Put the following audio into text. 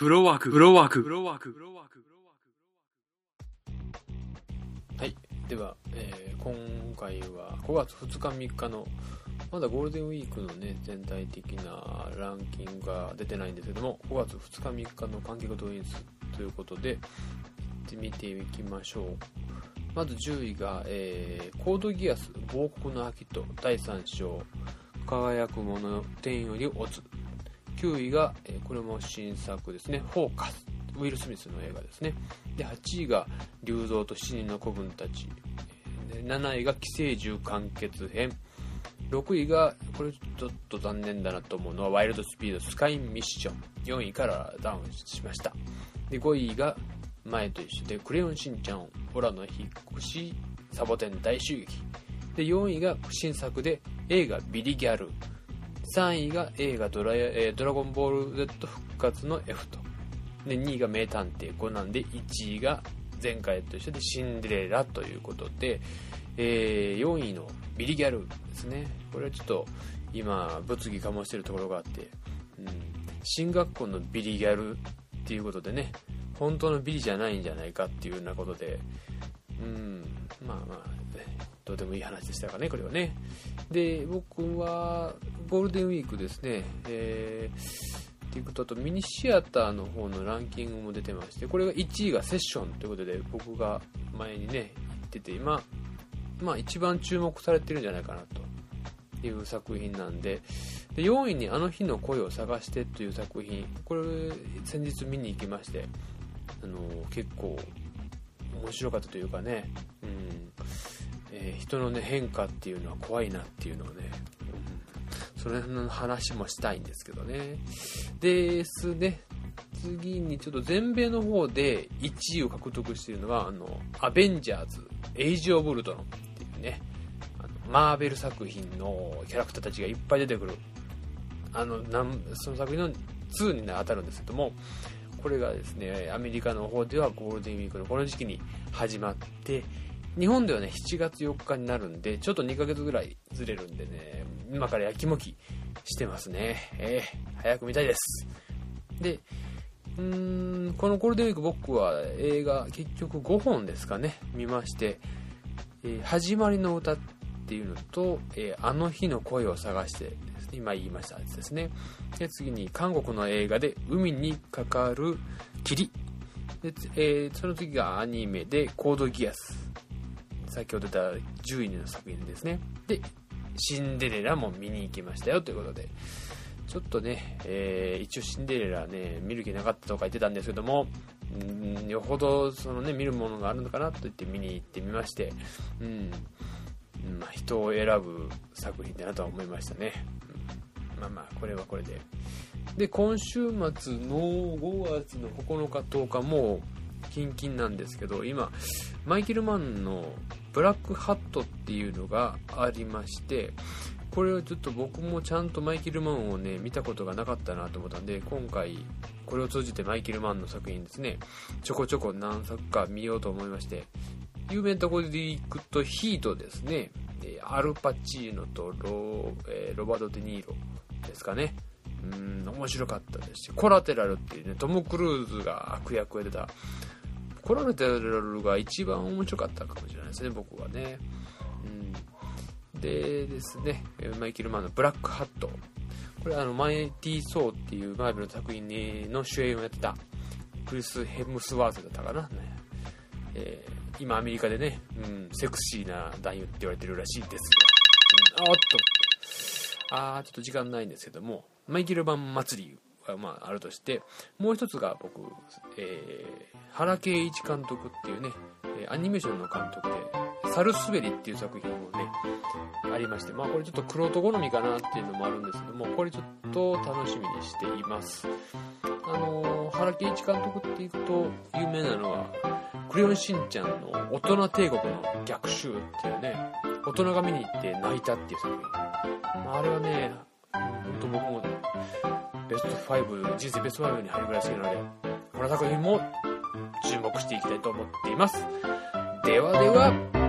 フロワーク、フロワーク、フロワーク、フロワーク。ブロワークはい。では、えー、今回は5月2日3日の、まだゴールデンウィークのね、全体的なランキングが出てないんですけども、5月2日3日の観客動員数ということで、見ていきましょう。まず10位が、えー、コードギアス、亡国の秋と第3章、輝くもの天より落つ。9位が、え、これも新作ですね、フォーカス。ウィル・スミスの映画ですね。で、8位が、竜蔵と七人の子分たち。で7位が、寄生獣完結編。6位が、これちょっと残念だなと思うのは、ワイルドスピードスカイミッション。4位からダウンしました。で、5位が、前と一緒で、クレヨンしんちゃん、オラの引っ越し、サボテン大襲撃。で、4位が新作で、映画ビリギャル。3位が映画ドラ,、えー、ドラゴンボール Z 復活の F と。で、2位が名探偵コナンで、1位が前回と一緒でシンデレラということで、えー、4位のビリギャルですね。これはちょっと今、物議醸してるところがあって、うん、進学校のビリギャルっていうことでね、本当のビリじゃないんじゃないかっていうようなことで、うん、まあまあ、どうでもいい話でしたかね、これはね。で、僕はゴールデンウィークですね、えー、っていうこととミニシアターの方のランキングも出てましてこれが1位がセッションということで僕が前にね言ってて今、まあ、一番注目されてるんじゃないかなという作品なんでで4位に「あの日の声を探して」という作品これ先日見に行きましてあの結構面白かったというかね、えー、人の、ね、変化っていうのは怖いなっていうのをね、うんその辺の話もしたいんですけどね。ですね。次にちょっと全米の方で1位を獲得しているのが、あの、アベンジャーズ、エイジ・オブ・ルトロンっていうね、あのマーベル作品のキャラクターたちがいっぱい出てくる、あの、なんその作品の2に当たるんですけども、これがですね、アメリカの方ではゴールデンウィークのこの時期に始まって、日本ではね、7月4日になるんで、ちょっと2ヶ月ぐらいずれるんでね、今から焼きもきしてますね。えー、早く見たいです。で、うーん、このゴールデンウィーク僕は映画結局5本ですかね、見まして、えー、始まりの歌っていうのと、えー、あの日の声を探して、今言いましたやつですね。で、次に韓国の映画で海にかかる霧。で、えー、その次がアニメでコードギアス。先ほど言った10位の作品ですね。で、シンデレラも見に行きましたよということで、ちょっとね、えー、一応シンデレラね、見る気なかったとか言ってたんですけども、んよほどそのね、見るものがあるのかなと言って見に行ってみまして、うん、まあ、人を選ぶ作品だなとは思いましたね。うん、まあまあ、これはこれで。で、今週末の5月の9日、10日も、キンキンなんですけど、今、マイケル・マンのブラックハットっていうのがありまして、これをちょっと僕もちゃんとマイケル・マンをね、見たことがなかったなと思ったんで、今回、これを通じてマイケル・マンの作品ですね、ちょこちょこ何作か見ようと思いまして、有名なところで行くとヒートですね、アルパチーノとロ,、えー、ロバート・デ・ニーロですかね。うん、面白かったですし、コラテラルっていうね、トム・クルーズが悪役をやってたコラテラルが一番面白かったかもしれないですね、僕はね。うん、でですね、マイケル・マンのブラックハット。これあの、マイティ・ソーっていうマーベルの作品の主演をやってた、クリス・ヘムスワーズだったかな。ねえー、今アメリカでね、うん、セクシーな男優って言われてるらしいですが、うん、あおっと、あー、ちょっと時間ないんですけども、マイケル版祭りまあ、あるとして、もう一つが僕、えー、原敬一監督っていうね、アニメーションの監督で、サルスベリっていう作品もね、ありまして、まあこれちょっと黒人好みかなっていうのもあるんですけども、これちょっと楽しみにしています。あのー、原敬一監督っていうと有名なのは、クレヨンしんちゃんの大人帝国の逆襲っていうね、大人が見に行って泣いたっていう作品。まあ、あれはね、本当僕もベスト5、人生ベスト5に入るぐらい好きなので、この作品も注目していきたいと思っています。ではでは、